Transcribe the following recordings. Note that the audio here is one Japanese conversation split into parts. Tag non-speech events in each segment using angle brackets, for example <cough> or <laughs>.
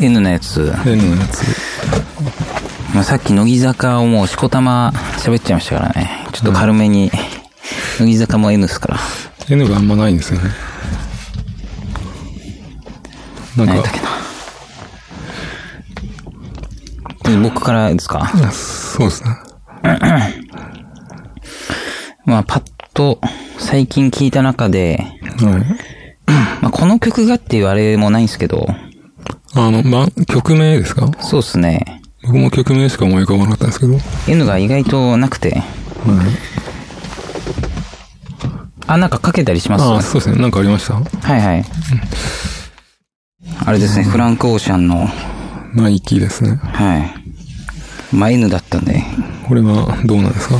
N のやつ。N のやつ。まあ、さっき乃木坂をもうしこたま喋っちゃいましたからね。ちょっと軽めに。乃木坂も N ですから。N があんまないんですよね。なんか何やっけな。で僕からですか？あそうですね。<coughs> まあ、パッと最近聞いた中で、はい。まあ、この曲がっていうあれもないんですけど、あの、ま、曲名ですか？そうですね。僕も曲名しか思い浮かばなかったんですけど。はい。N が意外となくて、あ、なんかかけたりします？あそうですね。なんかありました？はいはい。あれですね、フランク・オーシャンの、ナイキですね。はい。まあ N だったんで。これはどうなんですか？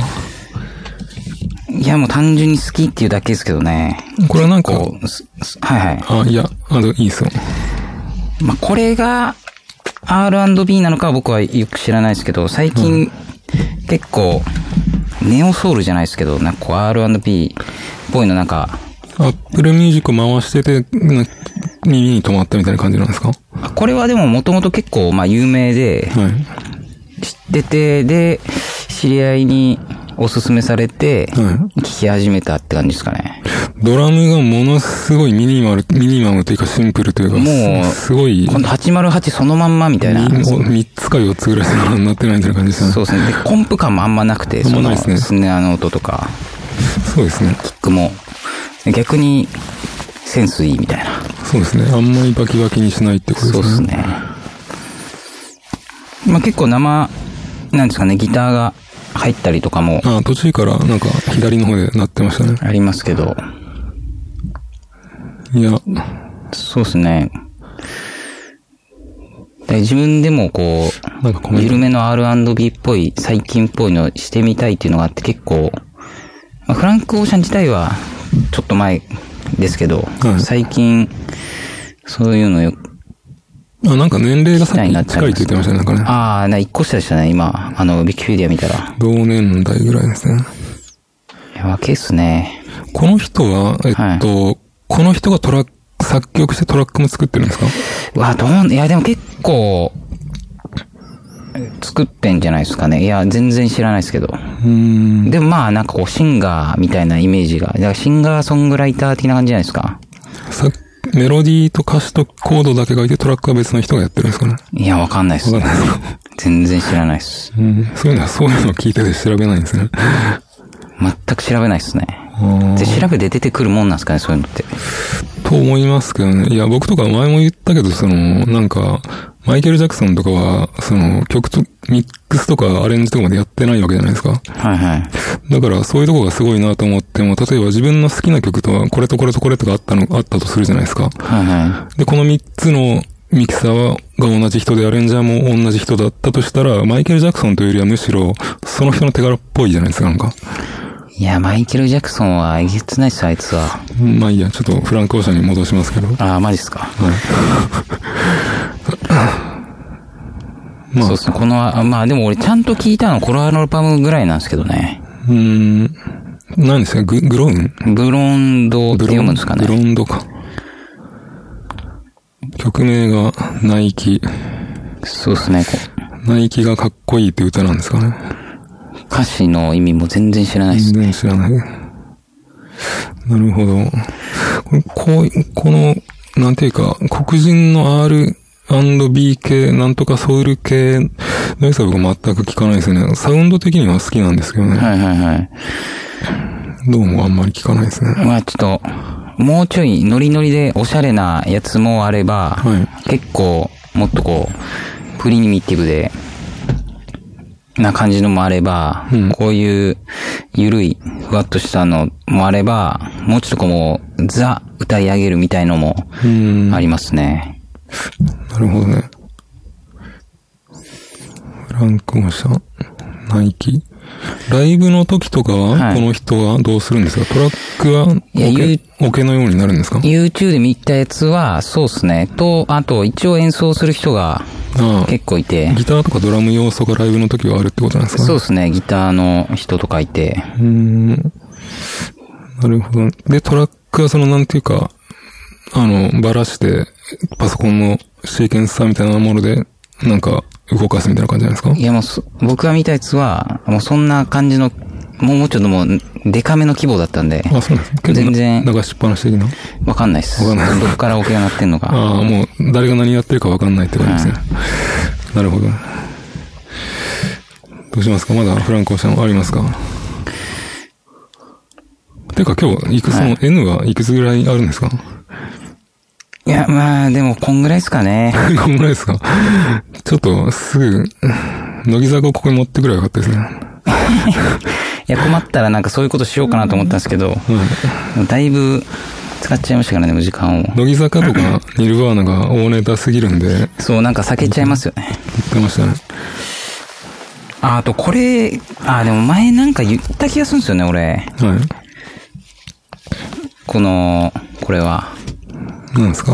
いや、もう単純に好きっていうだけですけどね。これはなんか、はいはい。あ、いや、あの、いいですよ。まあ、これが R&B なのかは僕はよく知らないですけど、最近、結構、ネオソウルじゃないですけど、なんかこう R&B っぽいのなんか、アップルミュージック回してて、な耳に止まったみたいな感じなんですか？これはでももともと結構まあ有名で、はい。知ってて、で、知り合いにおすすめされて、はい。聞き始めたって感じですかね。ドラムがものすごいミニマル、ミニマムというかシンプルというか、もうすすごい、今度808そのまんまみたいな。3つか4つぐらいしかなってないみたいな感じですよね。そうですね。で、コンプ感もあんまなくて、そのねスネアの音とか、そうですね。キックも、逆にセンスいいみたいな。そうですね。あんまりバキバキにしないってことそうでね。ですすね。まあ結構生、なんですかね、ギターが入ったりとかもあ、途中からなんか左の方で鳴ってましたね。ありますけど、いや、そうですね。で自分でもこう、緩めの R&B っぽい、最近っぽいのしてみたいっていうのがあって結構、まあ、フランク・オーシャン自体はちょっと前ですけど、はい最近、そういうのよ、あ、なんか年齢がさっき近いって言ってましたね。なんかね。ああ、な、一個下でしたね、今、あの、ウィキペディア見たら。同年代ぐらいですね。いや、若いっすね。この人は、えっと、この人がトラック、作曲してトラックも作ってるんですか？うわ、どう、いや、でも結構、作ってんじゃないですかね。いや、全然知らないですけど。うーん。でもまあ、なんかこう、シンガーみたいなイメージが。だからシンガーソングライター的な感じじゃないですか。さメロディーと歌詞とコードだけ書いてトラックは別の人がやってるんですかね？いや、わかんないですわかんないですか？全然知らないです。うん。そういうのは、そういうのを聞いてて調べないんですね。全く調べないですね。あで、調べて出てくるもんなんですかね、そういうのって。ーと思いますけどね。いや、僕とか前も言ったけど、その、なんか、マイケル・ジャクソンとかは、その、曲と、ミックスとかアレンジとかまでやってないわけじゃないですか。はいはい。だから、そういうとこがすごいなと思っても、例えば自分の好きな曲とは、これとこれとこれとかあったの、あったとするじゃないですか。はいはで、この3つのミキサーが同じ人で、アレンジャーも同じ人だったとしたら、マイケル・ジャクソンというよりはむしろ、その人の手柄っぽいじゃないですか、なんか。い。いや、マイケル・ジャクソンはえげつないっす、あいつは。まあいいや、ちょっとフランク・オーシャンに戻しますけど。はい。ああ、マジっすか。<laughs> まあ、そうっすね。この、あまあでも俺ちゃんと聞いたのコロアルバムぐらいなんですけどね。うーん。何ですか？グ、グローン？ブロンドって読むんですかブロね。ンドか。曲名が、ナイキ。そうっすね。こナイキがかっこいいって歌なんですかね。う歌詞の意味も全然知らないっす。全然知らない。なるほど。こういこの、なんていうか、黒人の R&B 系、なんとかソウル系の良さは僕全く聞かないですね。サウンド的には好きなんですけどね。はいはいはい。どうもあんまり聞かないですね。まあちょっと、もうちょいノリノリでおしゃれなやつもあれば、はい結構、もっとこう、プリミティブで、な感じのもあれば、うんこういう、ゆるい、ふわっとしたのもあれば、もうちょっとこうもう、ザ、歌い上げるみたいのもありますね。るほどね。フランク・オーシャン、ナイキ？ライブの時とかは、はいこの人はどうするんですか？トラックはいやオケ言う、オケのようになるんですか？YouTube で見たやつは、そうですね。と、あと、一応演奏する人が。結構いて、ギターとかドラム要素がライブの時はあるってことなんですかねそうですね。ギターの人とかいて、うーん。なるほど。で、トラックはその、なんていうか、あの、ばらして、パソコンのシーケンサーみたいなもので、なんか、動かすみたいな感じじゃないですか？いやもうそ、僕が見たやつは、もうそんな感じの、もうちょっともう、デカめの規模だったんで、あ、そうなんです結構全然流しっぱなし的な？わかんないっす。わかんないどこからオケが鳴ってんのか。ああ、もう、誰が何やってるかわかんないってことですね。<laughs> なるほど。どうしますか？まだフランコさんありますか？てか今日、いくつの、N はいくつぐらいあるんですか？いや、まあ、でも、こんぐらいですかね。<laughs> こんぐらいですか？ちょっと、すぐ、乃木坂をここに持ってくればよかったですね。<laughs> いや、困ったらなんかそういうことしようかなと思ったんですけど、はい。だいぶ使っちゃいましたからね、時間を。乃木坂とかニルバーナが大ネタすぎるんで、言そう、なんか避けちゃいますよね。ってましたね。あ、あとこれ、あ、でも前なんか言った気がするんですよね、俺。はい。この、これは。何ですか？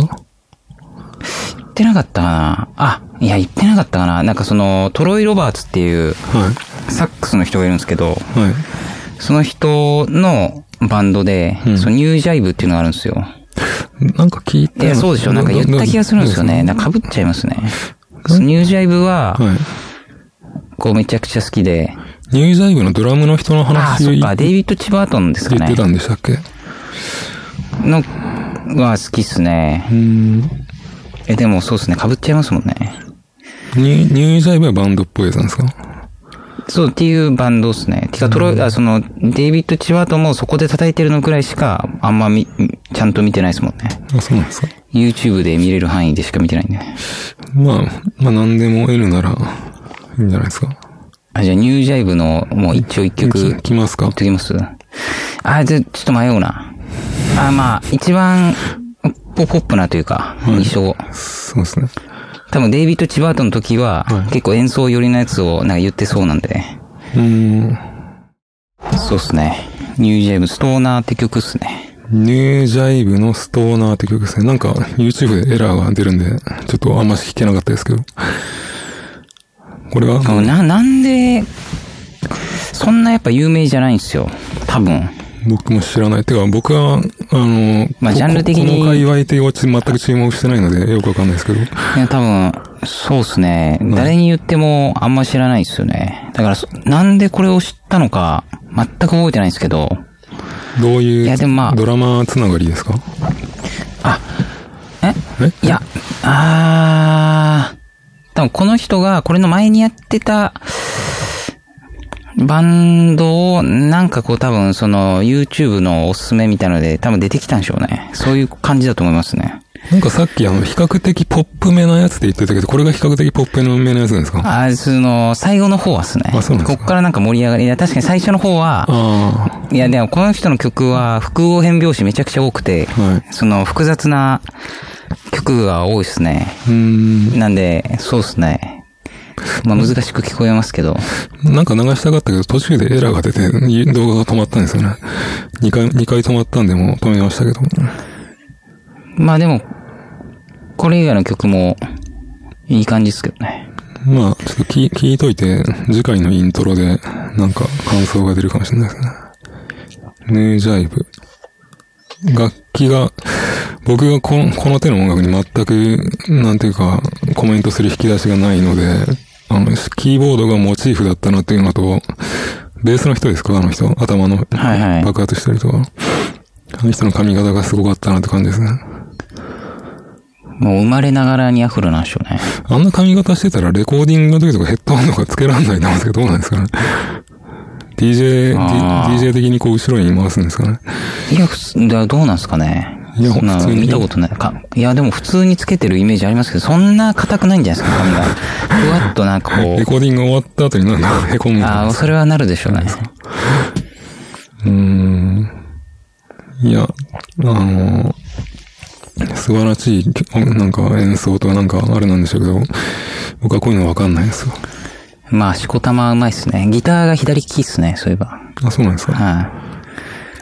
言ってなかったかなあ、いや、言ってなかったかななんかその、トロイ・ロバーツっていう、はサックスの人がいるんですけど、い。はい。その人のバンドで、うんそのニュージャイブっていうのがあるんですよ。なんか聞いていや、そうでしょ。なんか言った気がするんですよね。なんか被っちゃいますね。ニュージャイブは、はい。こうめちゃくちゃ好きで、ニュージャイブのドラムの人のああ、話を言そっか、デイビッド・チバートンですかねって。たんでしたっけ？の、は好きっすね。うん。え、でもそうですね、被っちゃいますもんね。ニュニュージャイブはバンドっぽいやつなんですか？そうっていうバンドっすね。てか、トロイ、あ、その、デイビッド・チバートンもそこで叩いてるのくらいしか、あんまみ、ちゃんと見てないですもんね。あ、そうなんですか？YouTube で見れる範囲でしか見てないんで。まあ、まあ何でも N なら、いいんじゃないですか？あ、じゃあニュージャイブの、もう一丁一曲、き来ますか？言っときます？あ、じゃあちょっと迷うな。あ、まあ、一番、ポポップなというか、印象。そうですね。多分デイビッド・チバートンの時は、はい結構演奏寄りのやつをなんか言ってそうなんで。うーん。そうっすね。ニュージャイブ、ストーナーって曲っすね。ニュージャイブのストーナーって曲ですね。なんか YouTube でエラーが出るんで、ちょっとあんまし弾けなかったですけど。これは、な、なんで、そんなやっぱ有名じゃないんですよ。多分。僕も知らない。てか、僕は、あの、こまあジャンル的にこの界隈って全く注目してないので、よくわかんないですけど。いや、多分、そうっすね。誰に言ってもあんま知らないっすよね。だからそ、なんでこれを知ったのか、全く覚えてないんですけど、どういういやでもまあドラマつながりですか？あ、え？え？いや、あー、多分この人がこれの前にやってた、バンドを、なんかこう多分その YouTube のおすすめみたいので多分出てきたんでしょうね。そういう感じだと思いますね。なんかさっきあの、比較的ポップめなやつって言ってたけど、これが比較的ポップめなやつなんですか？あ、その、最後の方はですね。あそうなんですか？こっからなんか盛り上がり。いや、確かに最初の方は、あいや、でもこの人の曲は複合変拍子めちゃくちゃ多くて、あ、はい。その複雑な曲が多いですね。うーん。なんで、そうですね。<laughs> まあ難しく聞こえますけど。なんか流したかったけど、途中でエラーが出て、い動画が止まったんですよね。2回、二回止まったんで、もう止めましたけど。まあでも、これ以外の曲もいい感じですけどね。まあ、ちょっと聞聞いといて、次回のイントロで、なんか感想が出るかもしれないですね。ヌージャイブ。楽器が、僕がこのこの手の音楽に全く、なんていうか、コメントする引き出しがないので、あの、キーボードがモチーフだったなっていうのと、ベースの人ですか？あの人？頭のはいはい爆発したりとか。あの人の髪型がすごかったなって感じですね。もう生まれながらにアフロなんでしょうね。あんな髪型してたらレコーディングの時とかヘッドホンとかつけらんないと思うんですけど、どうなんですかね。DJ、DJ 的にこう後ろに回すんですかね。いや、普通、だどうなんですかね。いやそんな普通に見たことない。かいや、でも普通につけてるイメージありますけど、そんな硬くないんじゃないですか、髪が。<laughs> ふわっとなんかこレコーディング終わった後になんかへこむああ、それはなるでしょうね。うーん。いや、あの、素晴らしい、なんか演奏とかなんかあれなんでしょうけど、僕はこういうのわかんないですよ。まあ、しこたまうまいっすね。ギターが左利きっすね、そういえば。あ、そうなんですか。はい、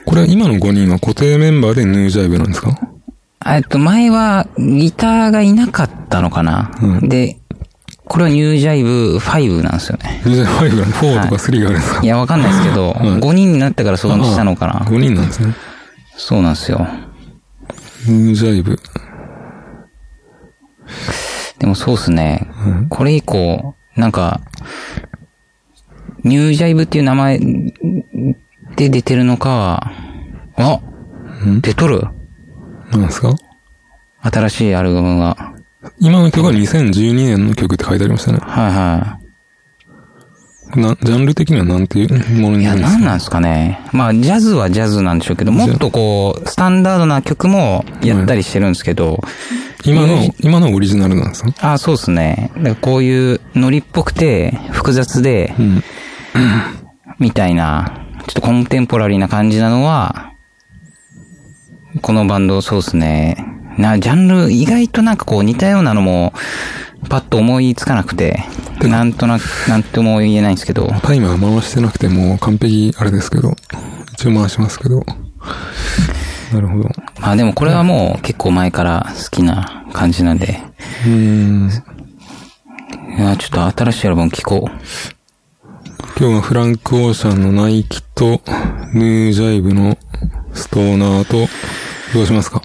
これ今の5人は固定メンバーでヌージャイブなんですか？えっと、前はギターがいなかったのかな、うんで、これはニュージャイブ5なんですよね。ヌージャイブが4とか3があるんですか、いや、わかんないですけど、うん5人になってからそうしたのかな。5人なんですね。そうなんですよ。ムージャイブ。でもそうっすね。これ以降、なんか、ニュージャイブっていう名前で出てるのか、あ出とる？なんですか？新しいアルバムが。今の曲は2012年の曲って書いてありましたね。はいはな、ジャンル的にはなんていうものい。いや、になるんですか？なんなんですかね。まあ、ジャズはジャズなんでしょうけど、もっとこう、スタンダードな曲もやったりしてるんですけど、今の、今のオリジナルなんですか？あそうですね。こういうノリっぽくて、複雑で、うん。みたいな、ちょっとコンテンポラリーな感じなのは、このバンドそうですね。な、ジャンル、意外となんかこう似たようなのも、パッと思いつかなくて、なんとなく、なんとも言えないんですけど、タイマー回してなくてもう完璧あれですけど、一応回しますけど。なるほど。まあでもこれはもう結構前から好きな感じなんで、うーん。いや、ちょっと新しいアルバム聴こう。今日はフランク・オーシャンのナイキと、ヌージャイブのストーナーと、どうしますか？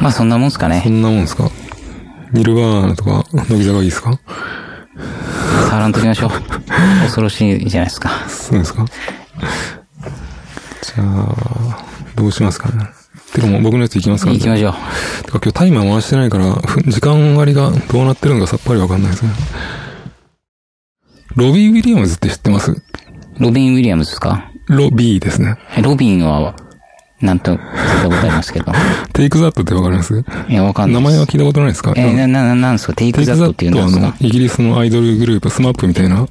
まあそんなもんすかそね。んなもんですか？ニルバーナとか、乃木坂いいですか？触らんときましょう。<laughs> 恐ろしいじゃないですか。そうですか？じゃあ、どうしますかね？てかもう僕のやつ行きますか？行きましょう。てか今日タイマー回してないから、ふ時間割がどうなってるのかさっぱりわかんないですね。ロビー・ウィリアムズって知ってます？ロビン・ウィリアムズですか？ロビーですね。えロビンは、なんと、聞いたことありますけど。テイクザットってわかります？いや、わかんない。名前は聞いたことないですか？えーな、な、ななんですか？テイクザザットっていうののはイギリスのアイドルグループ、スマップみたいな。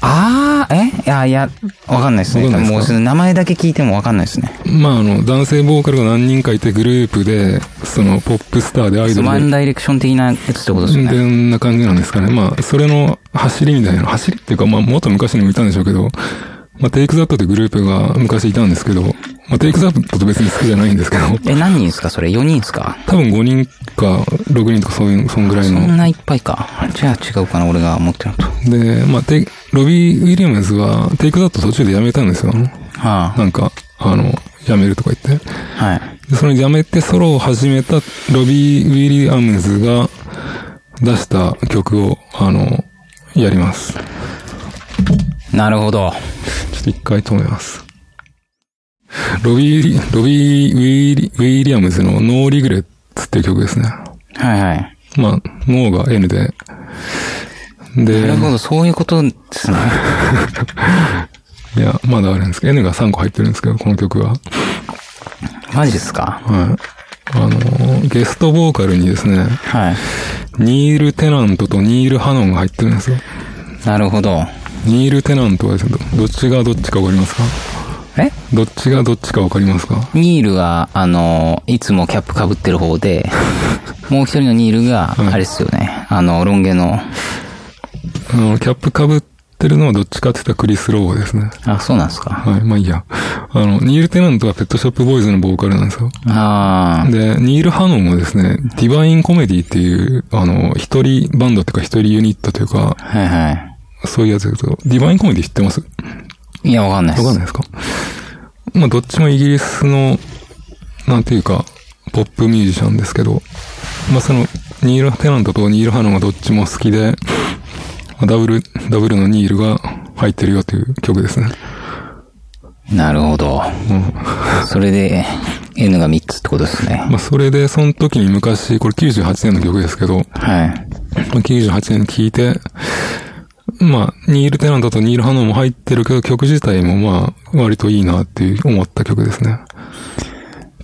あー、え？いや、いや、わかんないですね。もうその名前だけ聞いてもわかんないですね。まああの、男性ボーカルが何人かいてグループで、その、ポップスターでアイドルで、ワンダイレクション的なやつってことですね。んな感じなんですかね。まあ、それの走りみたいな、走りっていうか、まあ、もっと昔にもいたんでしょうけど、まあ、テイクザットってグループが昔いたんですけど、まあ、テイクザットと別に好きじゃないんですけど、え、何人ですか？それ ?4 人ですか？多分5人か6人とかそういう、そんぐらいの。そんないっぱいか。じゃあ違うかな俺が思ってるのと。で、まあ、テイロビー・ウィリアムズは、テイクザット途中で辞めたんですよ。はなんか、あの、辞めるとか言って。あ、はい。で、それ辞めてソロを始めたロビー・ウィリアムズが出した曲を、あの、やります。なるほど。ちょっと一回止めます。<laughs> ロビー、ロビー・ウィリウィリアムズのノーリグレッツっていう曲ですね。はいはい。まあ、ノーが N で。で、なるほど、そういうことですね。<laughs> いや、まだあるんですけど、N が3個入ってるんですけど、この曲は。マジですか？はい。あの、ゲストボーカルにですね、はい。ニール・テナントとニール・ハノンが入ってるんですよ。なるほど。ニール・テナントはですね、どどっちがどっちかわかりますか？え？どっちがどっちかわかりますか？ニールは、あの、いつもキャップ被ってる方で、<laughs> もう一人のニールが、うんあれですよね。あの、ロン毛の、あの、キャップ被ってるのはどっちかって言ったらクリス・ローですね。あ、そうなんですか。はい、まあいいや。あの、ニール・テナントはペットショップボーイズのボーカルなんですよ。ああ、で、ニール・ハノンもですね、ディバイン・コメディっていう、あの、一人バンドっていうか一人ユニットというか、はいはい。そういうやつですけど、ディバイン・コメディ知ってます？いや、わかんないです。わかんないですか？まあ、どっちもイギリスの、なんていうか、ポップミュージシャンですけど、まあ、その、ニール・テナントとニール・ハノンがどっちも好きで、まあダブル、ダブルのニールが入ってるよという曲ですね。なるほど。うん。それで、N が3つってことですね。まあ、それで、その時に昔、これ98年の曲ですけど、はい。まあ98年に聴いて、まあ、ニール・テナントとニール・ハノンも入ってるけど、曲自体もまあ、割といいなっていう思った曲ですね。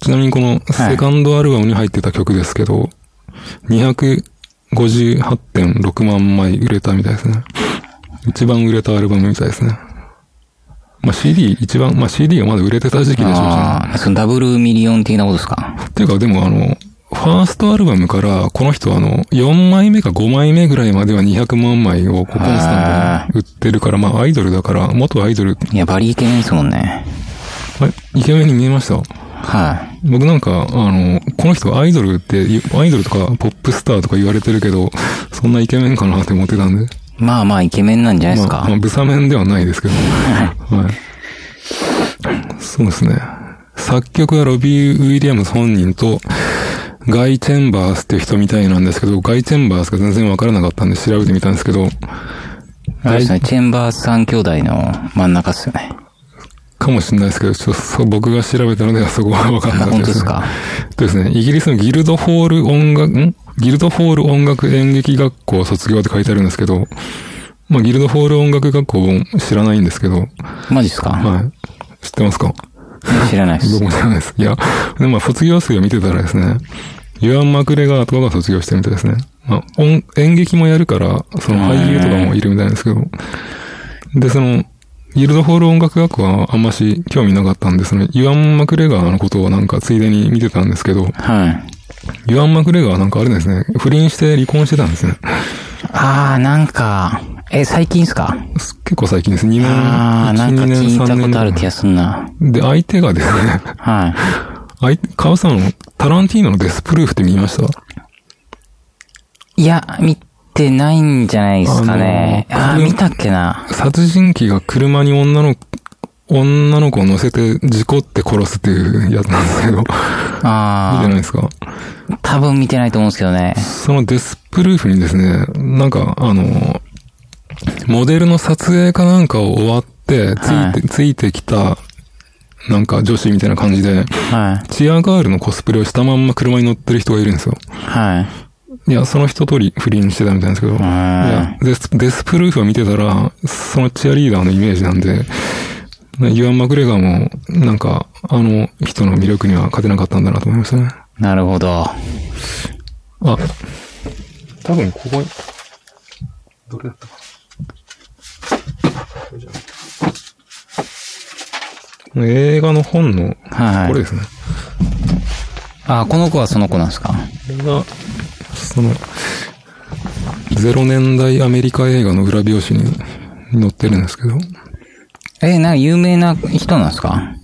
ちなみにこの、セカンドアルバムに入ってた曲ですけど、258.6万枚売れたみたいですね。一番売れたアルバムみたいですね。まあ CD 一番、まあ CD がまだ売れてた時期でしょうしね。ああ、そのダブルミリオン的なことですか？っていうか、でもあの、ファーストアルバムから、この人はあの、4枚目か5枚目ぐらいまでは200万枚をコンスタントに売ってるから、まあアイドルだから、元アイドル、いや、バリイケメンですもんね。あイケメンに見えました？は僕なんか、あの、この人はアイドルって、アイドルとかポップスターとか言われてるけど、そんなイケメンかなって思ってたんで。い。まあまあ、イケメンなんじゃないですか。まあ、まあ、ブサメンではないですけど。はい。そうですね。作曲はロビー・ウィリアムズ本人と、ガイ・チェンバースっていう人みたいなんですけど、ガイ・チェンバースが全然わからなかったんで調べてみたんですけど、あれですね、チェンバース三兄弟の真ん中っすよね。かもしれないですけど、ちょっと僕が調べたのではそこはわかんなかったです、ね。本当ですか？ですね。イギリスのギルドホール音楽、ん？ギルドホール音楽演劇学校卒業って書いてあるんですけど、まあ、ギルドホール音楽学校知らないんですけど、マジっすか？はい。知ってますか？知らないです僕。も知らないです。いや、でもまあ卒業生を見てたらですね、ユアン・マクレガーとかが卒業してるみたいですね。まあ、音、演劇もやるから、その俳優とかもいるみたいですけど、で、その、ギルドホール音楽学校はあんまし興味なかったんで、その、ユアン・マクレガーのことをなんかついでに見てたんですけど、はい。ユアン・マクレガーはなんかあれですね、不倫して離婚してたんですね。あー、なんか、え、最近っすか？結構最近です。2年、あー、なんか1 2年聞いたことある3気がすんな。年で、相手がですね、はい。相手、川さん、タランティーノのデスプルーフって見ました？いや、見てないんじゃないですかね。あのあー、見たっけな？殺人鬼が車に女の、女の子を乗せて事故って殺すっていうやつなんですけど、見てあないですか？ー、多分見てないと思うんですけどね。そのデスプルーフにですね、なんか、あの、モデルの撮影かなんかを終わって、ついて、はいついてきた、なんか女子みたいな感じで、はい。チアガールのコスプレをしたまんま車に乗ってる人がいるんですよ。はい。いや、その人通り不倫してたみたいなんですけど、いや、デス、デスプルーフを見てたら、そのチアリーダーのイメージなんで、ユアン・マクレガーも、なんか、あの人の魅力には勝てなかったんだなと思いましたね。なるほど。あ、多分ここに、どれだったかな。映画の本の、はいこれですね。あー、この子はその子なんですか？これが、その、ゼロ年代アメリカ映画の裏表紙に載ってるんですけど、え、なんか有名な人なんですか？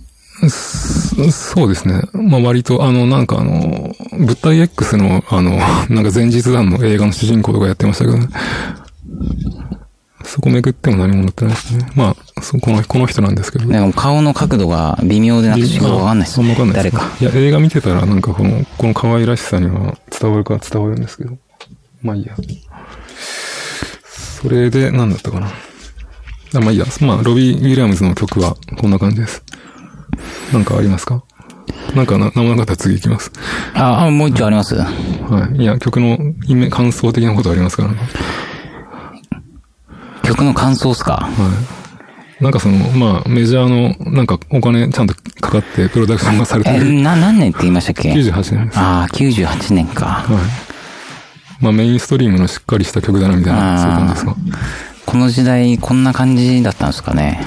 そそうですね。まあ割と、あの、なんかあの、物体 X の、あの、なんか前日談の映画の主人公とかやってましたけどね。そこめくっても何も載ってないですね。まあ、そこの、この人なんですけど。なんか顔の角度が微妙でなんか違うわかんないですね。わかんない誰か。いや、映画見てたらなんかこの、この可愛らしさには伝わるか伝わるんですけど。まあいいや。それで、なんだったかな。あ、まあいいや。まあ、ロビー・ウィリアムズの曲はこんな感じです。なんかありますか？なんかな、なんもなかったら次行きます。あ、あもう一丁ありますはい。いや、曲の感想的なことありますからね。曲の感想っすか？はい。なんかその、まあ、メジャーの、なんかお金ちゃんとかかってプロダクションがされてえ、る。な、何年って言いましたっけ？98年です。ああ、98年か。はい。まあ、メインストリームのしっかりした曲だな、みたいな、そういう感じですか？この時代、こんな感じだったんですかね？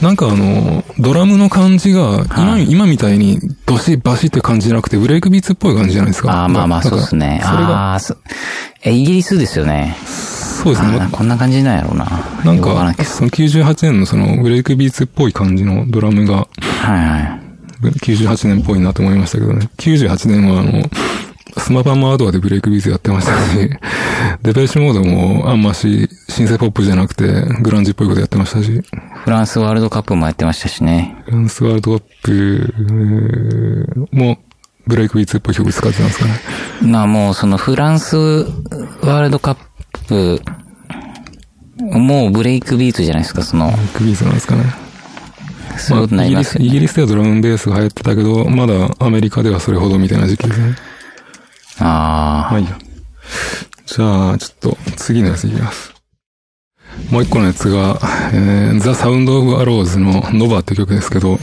なんかあの、ドラムの感じが、今、はい今みたいに、ドシバシって感じじゃなくて、ブレイクビーツっぽい感じじゃないですか？ああ、まあまあ、そうですね。それが、ああ、イギリスですよね。そうですね。こんな感じなんやろうな。なんかその98年のその、ブレイクビーツっぽい感じのドラムが、はいはい。98年っぽいなと思いましたけどね。98年はあの、スマパンもアドアでブレイクビーツやってましたし、<laughs> デペッシュモードもあんまし、シンセポップじゃなくて、グランジっぽいことやってましたし、フランスワールドカップもやってましたしね。フランスワールドカップも、ブレイクビーツっぽい曲使ってたんですかね。まあもう、そのフランスワールドカップ、もうブレイクビーツじゃないですか、その、ブレイクビーツなんですかね。そういうことになりますよね。イギリスイギリスではドラムベースが流行ってたけど、まだアメリカではそれほどみたいな時期ですね。あまあいいや。じゃあ、ちょっと次のやついきます。もう一個のやつが、えー、ザ・サウンド・オブ・アローズのノバって曲ですけど、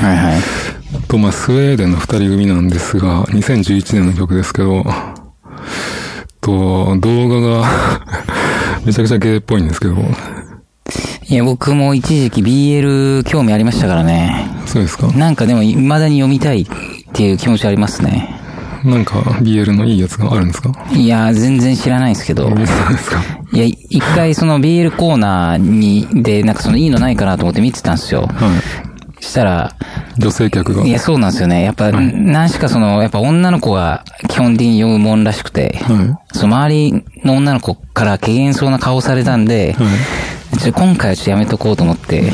あ、はいはい。と、まあ、スウェーデンの二人組なんですが、2011年の曲ですけど、と、動画が <laughs> めちゃくちゃゲイっぽいんですけど、いや、僕も一時期 BL 興味ありましたからね。そうですか？なんかでも、未だに読みたいっていう気持ちありますね。なんか BL のいいやつがあるんですか？いや、全然知らないですけど。そうですか？いや、一回その BL コーナーに、で、なんかそのいいのないかなと思って見てたんですよ。はしたら、い。女性客が。いや、そうなんですよね。やっぱ、何しかその、やっぱ女の子が基本的に読むもんらしくて、はその周りの女の子から軽減そうな顔されたんで、い。はい。今回はちょっとやめとこうと思って、もう、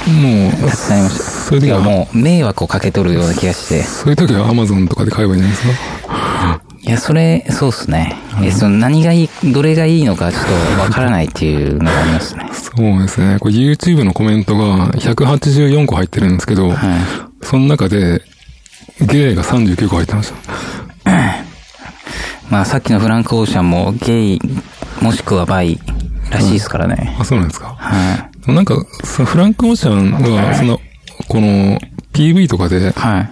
立ち去りました。そういう時はもう、迷惑をかけとるような気がして。そういう時は Amazon とかで買えばいいんじゃないですか？いや、それ、そうっすね。え、その何がいい、どれがいいのかちょっとわからないっていうのがありますね。そうですね。これ YouTube のコメントが184個入ってるんですけど、はい。その中で、ゲイが39個入ってました。<coughs> まあさっきのフランク・オーシャンもゲイ、もしくはバイらしいですからね。あ、そうなんですか。はい。なんか、そのフランク・オーシャンは、その、この PV とかで、はい。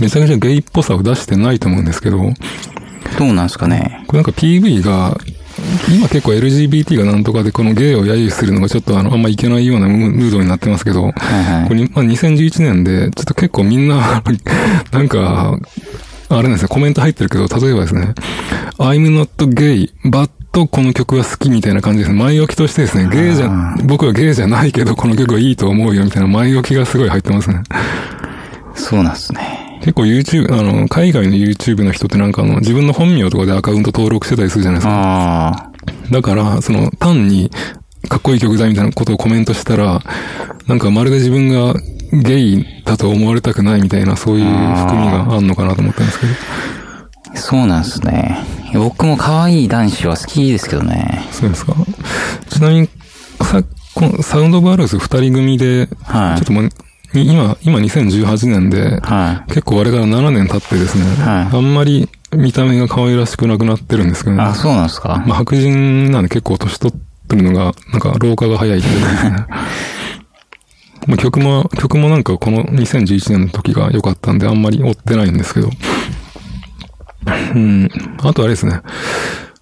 めちゃくちゃゲイっぽさを出してないと思うんですけど、こどうなんですかね。れなんか PV が、今結構 LGBT がなんとかでこのゲイを揶揄するのがちょっとあの、あんまいけないようなムムードになってますけど、はいはいこれ、まあ、2011年で、ちょっと結構みんな、<laughs> なんか、あれなんですね、コメント入ってるけど、例えばですね、I'm not gay, but この曲は好きみたいな感じですね。前置きとしてですね、ゲイじゃ、僕はゲイじゃないけど、この曲はいいと思うよみたいな前置きがすごい入ってますね。そうなんですね。結構 YouTube、あの、海外の YouTube の人ってなんかあの、自分の本名とかでアカウント登録してたりするじゃないですか。だから、その、単に、かっこいい曲だみたいなことをコメントしたら、なんかまるで自分がゲイだと思われたくないみたいな、そういう含みがあんのかなと思ったんですけど。そうなんですね。僕も可愛い男子は好きですけどね。そうですか？ちなみに、さ、このサウンドオブアローズ二人組で、はいちょっともう、に今、今2018年で、は結構あれから7年経ってですね、はいあんまり見た目が可愛らしくなくなってるんですけどい。ね。あ、そうなんですか？まあ、白人なんで結構年取ってるのが、なんか老化が早いっていうかですね。<laughs> まあ曲も、曲もなんかこの2011年の時が良かったんであんまり追ってないんですけど。うん。あとあれですね。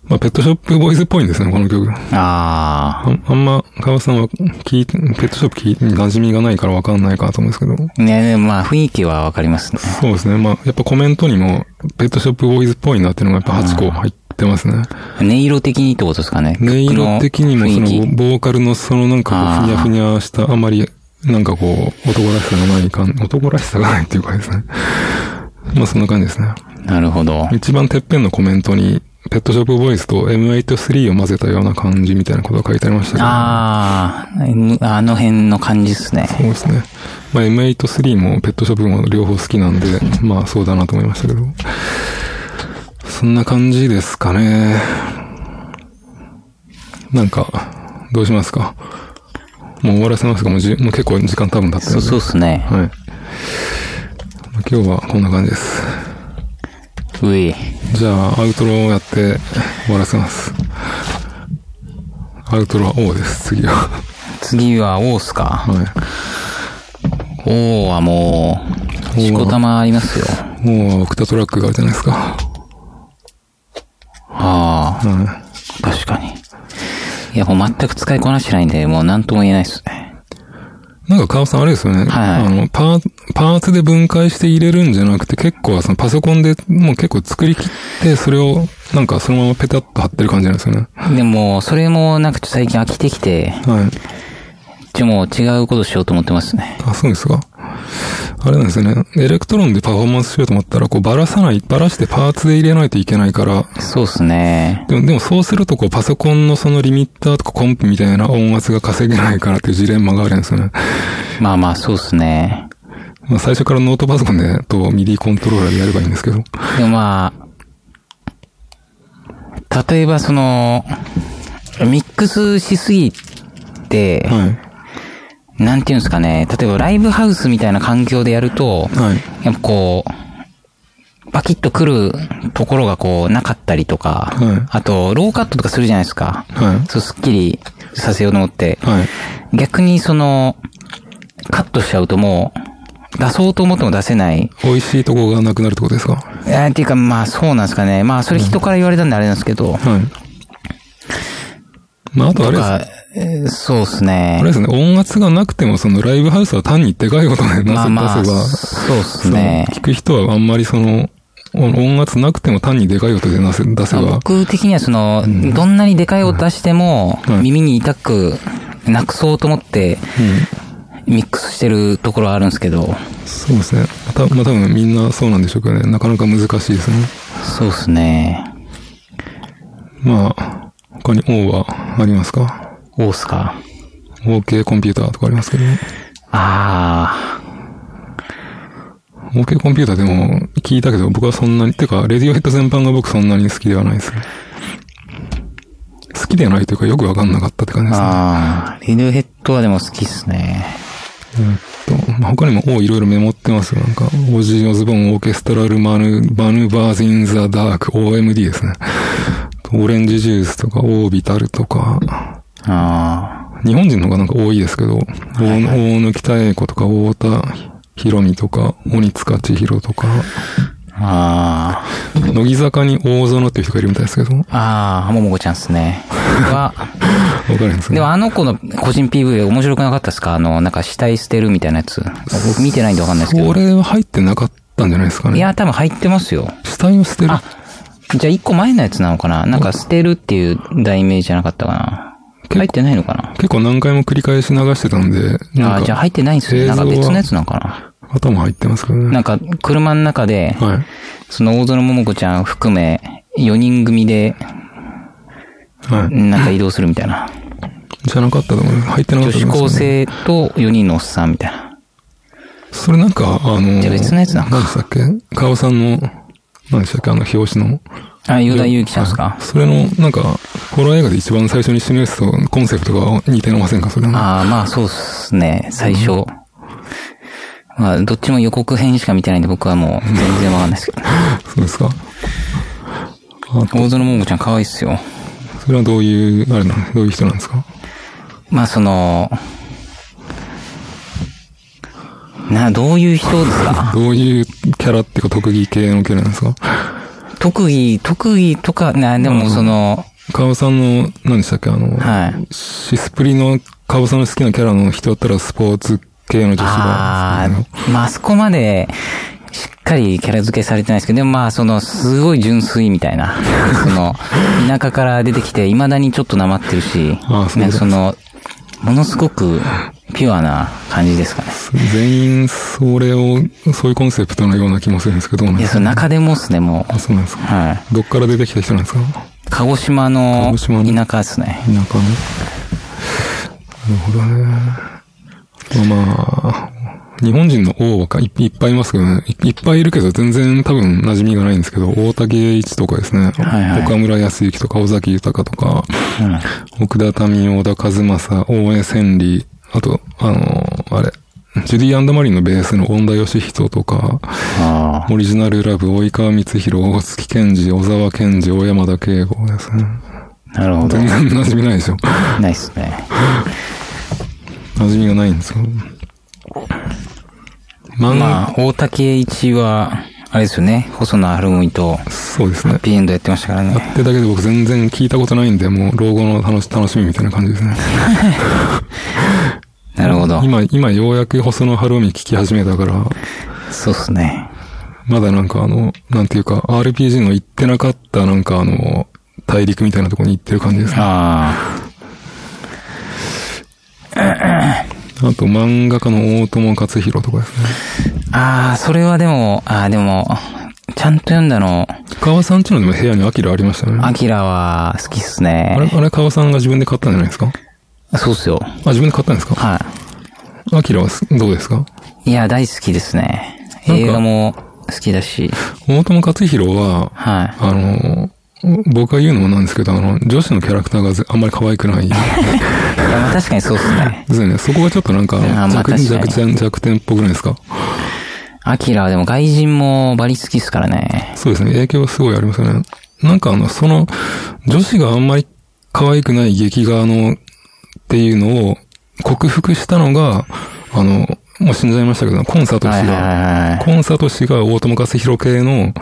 まあ、ペットショップボーイズっぽいんですね、この曲。あああんま、川さんは聞いて、ペットショップ聞いて、馴染みがないからわかんないかと思うんですけど。あ。ねまあ雰囲気はわかりますね。そうですね。まあ、やっぱコメントにも、ペットショップボーイズっぽいなっていうのがやっぱ8個入ってますね。音色的にってことですかね。音色的にもそのボーカルのそのなんかふにゃふにゃした、あんまりなんかこう男らしさがない感、男らしさがないっていうかですね。まあそんな感じですね。なるほど。一番てっぺんのコメントに、ペットショップボーイズと M83 を混ぜたような感じみたいなことが書いてありましたけど。ああ、あの辺の感じですね。そうですね。まあ M83 もペットショップも両方好きなんで、まあそうだなと思いましたけど。そんな感じですかね。なんか、どうしますか？もう終わらせますか？もうじもう結構時間多分経ってる。そうそうですね。はい。今日はこんな感じです。うい。じゃあ、アウトロをやって終わらせます。アウトロは O です、次は。次は、オースか。はい。オーはもう、しこたまありますよ。もう、オクタトラックがあるじゃないですか。ああ、は確かに。いや、もう全く使いこなしてないんで、もう何とも言えないですね。い。なんか、川さんあれですよね。はいあの、パー、パーツで分解して入れるんじゃなくて、結構、そのパソコンでもう結構作り切って、それを、なんかそのままペタッと貼ってる感じなんですよね。でも、それもなんか最近飽きてきて、はい。ちょ、もう違うことしようと思ってますね。あ、そうですか。あれなんですよね。エレクトロンでパフォーマンスしようと思ったら、こう、ばらさない、ばらしてパーツで入れないといけないから、そうっすね。でも、でもそうすると、こう、パソコンのそのリミッターとかコンプみたいな音圧が稼げないからっていうジレンマがあるんですよね。まあまあ、そうっすね。まあ、最初からノートパソコンで、と、ミディコントローラーでやればいいんですけど。でもまあ、例えばその、ミックスしすぎて、はい。なんていうんですかね、例えばライブハウスみたいな環境でやると、はい。やっぱこう、バキッと来るところがこう、なかったりとか、はいあと、ローカットとかするじゃないですか。はい。そう、すっきりさせようと思って。はい。逆にその、カットしちゃうともう、出そうと思っても出せない。美味しいとこがなくなるってことですか？えーっていうか、まあそうなんですかね。まあそれ人から言われたんであれなんですけど。はい。まあ、あとあれです。かえーそうですあねれ。ですね、音圧がなくても、そのライブハウスは単にでかい音で出せ,、まあまあ、出せば、そうですね。聞く人はあんまりその、音圧なくても単にでかい音で出せ出せば、僕的にはその、どんなにでかい音出しても、はい耳に痛くなくそうと思って、ミックスしてるところはあるんですけど、そうですね。また、まあ多分みんなそうなんでしょうけどね、なかなか難しいですね。そうですね。まあ、他に O はありますか？オースか。OK コンピューターとかありますけど、あ OK コンピューターでも聞いたけど、僕はそんなに、てか、レディオヘッド全般が僕そんなに好きではないですね。好きではないというか、よくわかんなかったって感じー。ですね。あー。レディオヘッドはでも好きっすね。えっと、まあ、他にも、おいろいろメモってますよ。なんか、オジー・オズボーン・オーケストラル・マヌ、マヌーヴァーズ・イン・ザ・ダーク、OMD ですね。オレンジジュースとか、オービタルとか、あ日本人の方がなんか多いですけど、大貫、大貫妙子とか、太田裕美とか、鬼束ちひろとか、あ。あ乃木坂に大園っていう人がいるみたいですけど、わあ。ああ、ももこちゃんっすね。は、<laughs> かるんですね。でもあの子の個人 PV 面白くなかったですか？あの、なんか死体捨てるみたいなやつ。僕見てないんでわかんないですけど。それは入ってなかったんじゃないですかね。いや、多分入ってますよ。死体を捨てるあ。じゃあ一個前のやつなのかな？なんか捨てるっていう題名じゃなかったかな？構入ってないのかな？結構何回も繰り返し流してたんで、ああ、じゃあ入ってないんですね。なんか別のやつなのか頭入ってますけどね。ななんか車の中で、はい。その大園桃子ちゃん含め、4人組で、はい。なんか移動するみたいな。じゃなかったと思う。入ってなか女子ったと思います、高生と4人のおっさんみたいな。それなんか、あの、じゃあ別のやつなんか何でしたっけ？川さんの、何でしたっけ？あの、表紙の。あ、ヨダユキちゃんですか？はいそれの、なんか、ホラー映画で一番最初に死ぬやつとコンセプトが似てませんか？それの。ああ、まあそうっすね、最初。まあ、どっちも予告編しか見てないんで僕はもう全然わかんないですけど。<laughs> そうですか。大園桃子ちゃん可愛いっすよ。それはどういう、あれなんどういう人なんですか？まあその、な、どういう人ですか？<laughs> どういうキャラっていうか特技系のキャラなんですか？特技、特技とか、な、でもその、川さんの、何でしたっけあの、はい。シスプリの川さんの好きなキャラの人だったらスポーツ系の女子が。ああ、まああそこまで、しっかりキャラ付けされてないですけど、でもまあその、すごい純粋みたいな。その、田舎から出てきて、未だにちょっとなまってるし、<laughs> ああそその、ものすごく、ピュアな感じですかね。全員それを、そういうコンセプトのような気もするんですけど、どうなんいや、その中でもっすね、もあ、そうなんですか。う。はい。どっから出てきた人なんですか？鹿児島の鹿児島の田舎ですね。田舎の。なるほどね。まあ、日本人の王はいいっぱいいますけどね。いいっぱいいるけど全然多分馴染みがないんですけど、大竹栄一とかですね。はいはい岡村康之とか尾崎豊とか、うん。奥田民生、小田和正、大江千里、あと、あの、あれ、ジュディマリンのベースの恩田義人とか、あオリジナルラブ、及川光弘、大月健二、小沢健二、大山田圭吾ですね。あ、なるほど。全然馴染みないでしょ。ないっすね。<laughs> 馴染みがないんですよ。まあ、大竹栄一は、あれですよね。細野晴臣と、そうですね。ハッピーエンドやってましたからやね。ってだけで僕全然聞いたことないんで、もう老後の楽し <laughs> 楽しみみたいな感じですね。<laughs> なるほど。今、今ようやく細野晴臣聞き始めたから、そうっすね。まだなんかあの、なんていうか、RPG の行ってなかったなんかあの、大陸みたいなところに行ってる感じですね。ああと漫画家の大友克弘とかですね。あ。ああ、それはでも、ああ、でも、ちゃんと読んだの、川さんちのでも部屋にアキラありましたね。アキラは好きっすあれ、ね。あれ川さんが自分で買ったんじゃないですか？そうっすよ。あ、自分で買ったんですか？はアキラはすどうですか？い。いや、大好きですね。映画も好きだし。大友克弘は、はい。あの、僕が言うのもなんですけど、あの、女子のキャラクターがぜあんまり可愛くない。<laughs> 確かにそうっすね。ですよね。そこがちょっとなんか、弱確かに弱点、弱点っぽくないですか？アキラはでも外人もバリ好きっすからね。そうですね。影響すごいありますよね。なんかあの、その、女子があんまり可愛くない劇画の、っていうのを克服したのが、あの、もう死んじゃいましたけど、コンサート氏が、コンサート氏が大友克弘系の、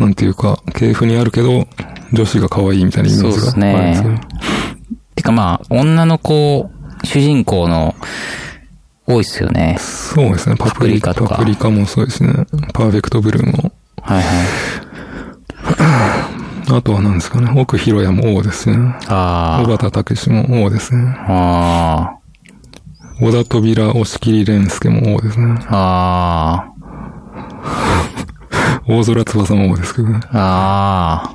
なんていうか、系譜にあるけど、女子が可愛いみたいなイメージがあるんですよね。てかまあ、女の子、主人公の、多いっすよね。そうですね。パプリカとかパプリカもそうですね。パーフェクトブルーも。はいはい。<clears throat> あとは何ですかね。奥広也も王ですね。あ小畑武史も王ですね。あ。あ小田扉押切蓮介も王ですね。あ。あ <laughs> 大空翼も王ですけどね。あ。あ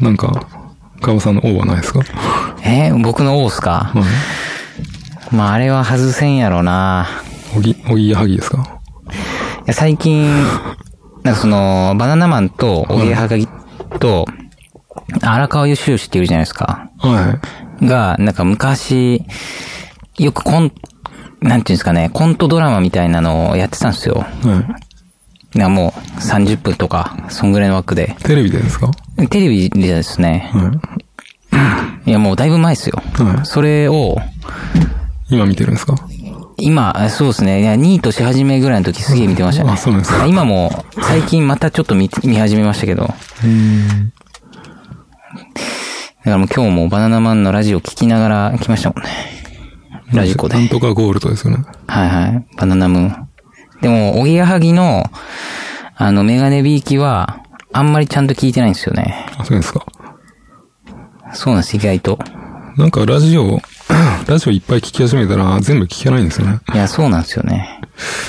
なんか、川さんの王はないですか？あ。えー僕の王っすか？はい。まあ、あれは外せんやろな。おぎ、おぎやはぎですか？いや最近、なんかその、バナナマンと、おぎやはぎと、荒川よしっているじゃないですか。はが、なんか昔、よくコン、なんていうんですかね、コントドラマみたいなのをやってたんですよ。い。はい。なもう30分とか、そんぐらいの枠で。テレビでですか？テレビでですね、はい。いやもうだいぶ前ですよ。はいそれを、今見てるんですか？今、そうですね、いや、ニートし始めぐらいの時すげえ見てましたね。あそうなんですかあ今も、最近またちょっと見、見始めましたけど。うん。だからもう今日もバナナマンのラジオ聞きながら来ましたもんね。ラジコで。なんとかゴールドですよね。はいはい。バナナムーン。でも、おぎやはぎの、あの、メガネビーキは、あんまりちゃんと聞いてないんですよね。あ、そうですか。そうなんです、意外と。なんかラジオ、<clears throat> ラジオいっぱい聞き始めたら全部聞けないんですよね。いや、そうなんですよね。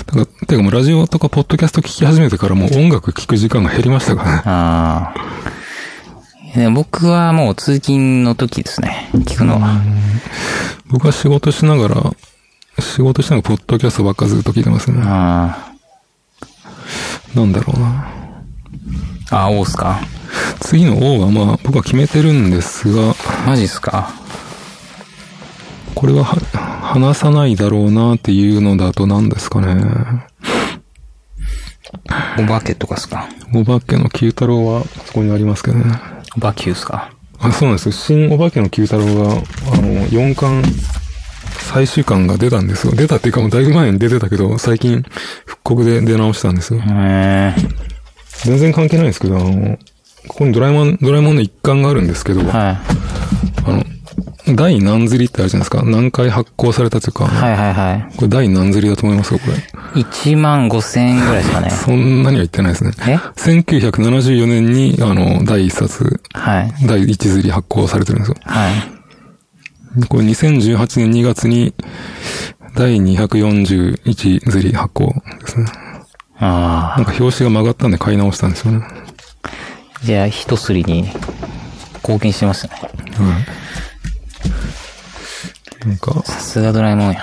だから、てかもうラジオとかポッドキャスト聞き始めてからもう音楽聞く時間が減りましたからね。ああ。で僕はもう通勤の時ですね。聞くのは。僕は仕事しながら、仕事しながらポッドキャストばっかずっと聞いてますね。あなんだろうな。あ。あ、王っすか次の O はまあ僕は決めてるんですが、マジっすかこれはは話さないだろうなっていうのだと何ですかね。お化けとかっすかお化けの九太郎はそこにありますけどね。お化けっすかあ、そうなんですよ。新お化けの九太郎が、あの、4巻、最終巻が出たんですよ。出たっていうかもうだいぶ前に出てたけど、最近復刻で出直したんですよ。へえ。全然関係ないんですけど、あの、ここにドラえもん、ドラえもんの一巻があるんですけど、はあの、第何釣りってあるじゃないですか。何回発行されたというか、い。はいはいはい。これ第何釣りだと思いますかこれ。1万5千円ぐらいですかね。そんなには言ってないですね。え？1974年に、あの、第一冊、はい。第一釣り発行されてるんですよ。はい。これ2018年2月に、第241釣り発行ですね。あなんか表紙が曲がったんで買い直したんですよね。あ。じゃあ、一すりに貢献してますね。なんか、さすがドラえもんや。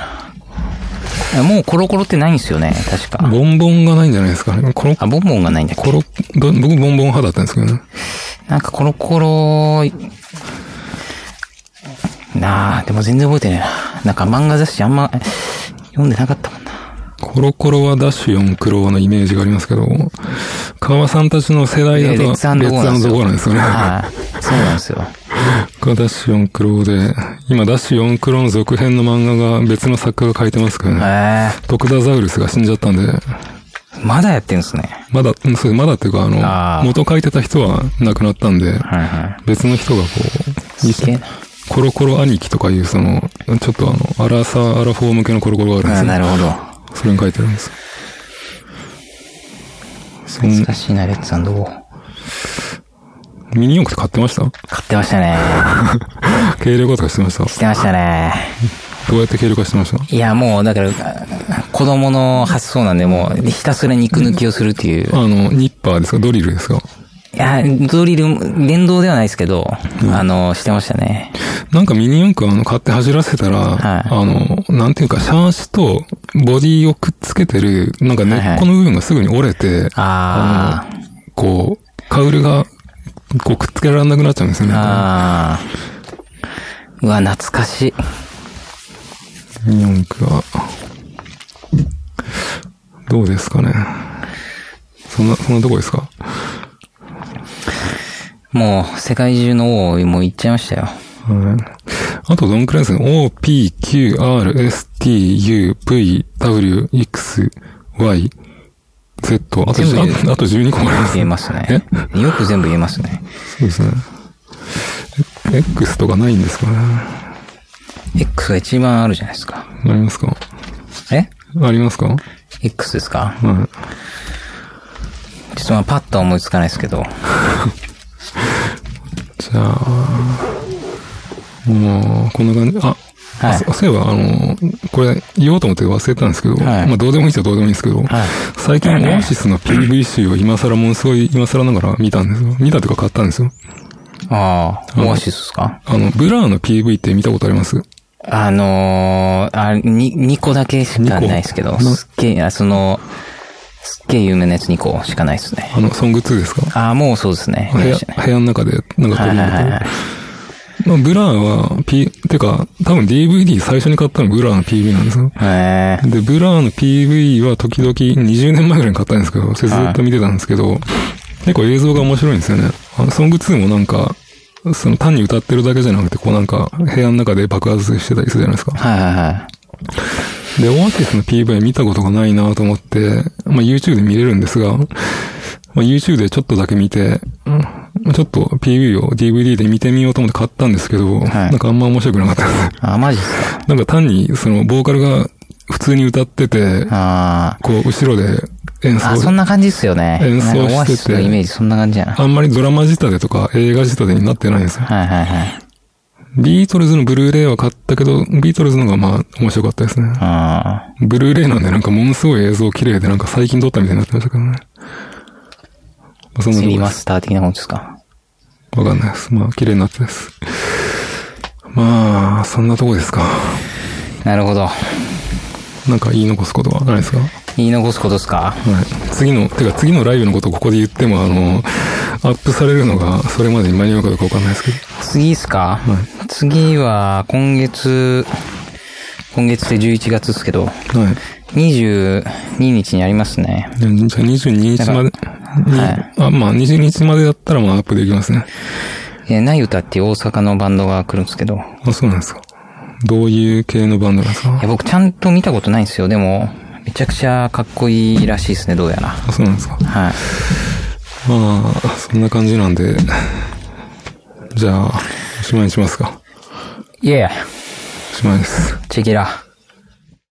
もうコロコロってないんですよね、確か。ボンボンがないんじゃないですかね。コロ、あ、ボンボンがないんだっけ？コロ、ど僕ボンボン派だったんですけどね。なんかコロコロ、なあ、でも全然覚えてないな。なんか漫画雑誌あんま読んでなかったコロコロはダッシュ4クローのイメージがありますけど、川さんたちの世代だと、レッツゴーなんですよ。レッツゴーなんですよね。はい。そうなんですよ。これはダッシュ4クローで、今ダッシュ4クローの続編の漫画が別の作家が書いてますけどね。へ徳田ザウルスが死んじゃったんで、え。まだやってんすね。まだ、うんそうまだっていうか、あの、あー元書いてた人は亡くなったんで、はいは別の人がこう。コロコロ兄貴とかいう、その、ちょっとあの、アラサー、アラフォー向けのコロコロがあるんであすよ。なるほど。それに書いてるんです。そん懐かしいな、レッツゴー。ミニ四駆って買ってました？買ってましたね。<laughs> 軽量化とかしてました？してましたね。どうやって軽量化してました？いや、もう、だから、子供の発想なんで、もう、ひたすら肉抜きをするっていう。あの、ニッパーですか？ドリルですか？いや、ドリル、電動ではないですけど、あの、してましたね。なんかミニ四駆あの、買って走らせたら、はいあの、なんていうか、シャーシとボディをくっつけてる、なんか根はいはいっこの部分がすぐに折れて、あこう、カウルが、こう、くっつけられなくなっちゃうんですよね。あ。ああ。うわ、懐かしい。ミニ四駆は、どうですかね。そんな、そんなとこですか？もう、世界中の王もう行っちゃいましたよ。はい。あとどんくらいですか ?O, P, Q, R, S, T, U, V, W, X, Y, Z。あと、ああと12個あります。言えますね。よく全部言えますね。そうですね。え X とかないんですかね X が一番あるじゃないですか。ありますか？え？ありますか？は ?X ですか？い。ちょっとまあパッとは思いつかないですけど。<laughs> じゃあ、もう、こんな感じ。あ、はい。そそういえば、あの、これ言おうと思って忘れたんですけど、はい。まあどうでもいいっちゃどうでもいいんですけど、はい。最近オアシスの PV 集を今更ものすごい今更ながら見たんですよ。見たというか買ったんですよ。ああ、オアシスですか？あの、ブラーの PV って見たことあります？あのー、あ、に、2個だけしかないですけど、すっげえ、あその、すっげえ有名なやつ2個しかないですね。あの、 Song 2ですか？ああ、もうそうですね。部屋、部屋の中で、なんかはいはいはいはい。まあ、ブラーは、P、てか、多分 DVD 最初に買ったのブラーの PV なんですよ。へえで、ブラーの PV は時々20年前ぐらいに買ったんですけど、それずっと見てたんですけど、結構映像が面白いんですよね。あの、 Song 2もなんか、その単に歌ってるだけじゃなくて、こうなんか、部屋の中で爆発してたりするじゃないですか。はいはいはい。で、オアシスの PV 見たことがないなと思って、まあ YouTube で見れるんですが、まあ YouTube でちょっとだけ見て、うんちょっと PV を DVD で見てみようと思って買ったんですけど、はいなんかあんま面白くなかったです。あ、マジっすか？なんか単にそのボーカルが普通に歌ってて、あこう後ろで演奏あ。あ、そんな感じっすよね。演奏しててなんかオアシスのイメージそんな感じやな。あんまりドラマ仕立てとか映画仕立てになってないんですよ。はいはいはい。ビートルズのブルーレイは買ったけど、ビートルズの方がまあ面白かったですね。あブルーレイなんでなんかものすごい映像綺麗でなんか最近撮ったみたいになってましたけどね。まあそあ。セリ。マスター的なもんですか？わかんないです。まあ綺麗になってです。まあ、そんなとこですか。なるほど。なんか言い残すことはないですか？は言い残すことですか？い。次の、てか次のライブのことをここで言っても、あの、アップされるのがそれまでに間に合うかどうかわかんないですけど。次っすか、次は、今月、今月で11月ですけど、はい。22日にありますね。じゃあ22日まで、にはいあ、まあ22日までだったらまあアップできますね。えー、ナイウタっていう大阪のバンドが来るんですけど、いあ、そうなんですか。どういう系のバンドなんですか？や、僕ちゃんと見たことないんですよ。でも、めちゃくちゃかっこいいらしいですね、どうやら。あ、そうなんですか。はい。まあ、そんな感じなんで、じゃあ、おしまいにしますか。いやいや、